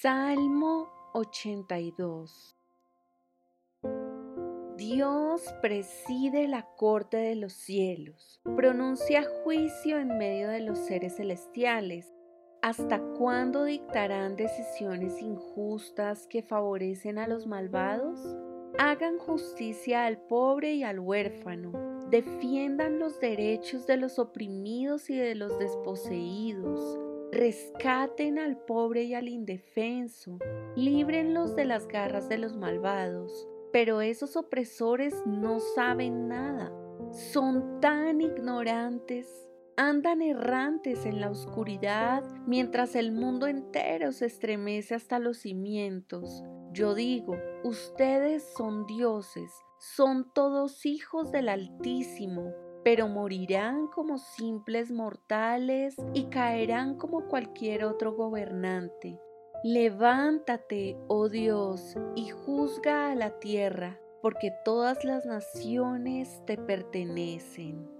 Salmo 82 Dios preside la corte de los cielos, pronuncia juicio en medio de los seres celestiales. ¿Hasta cuándo dictarán decisiones injustas que favorecen a los malvados? Hagan justicia al pobre y al huérfano, defiendan los derechos de los oprimidos y de los desposeídos Rescaten al pobre y al indefenso, líbrenlos de las garras de los malvados. Pero esos opresores no saben nada, son tan ignorantes, andan errantes en la oscuridad mientras el mundo entero se estremece hasta los cimientos. Yo digo, ustedes son dioses, son todos hijos del Altísimo pero morirán como simples mortales y caerán como cualquier otro gobernante. Levántate, oh Dios, y juzga a la tierra, porque todas las naciones te pertenecen.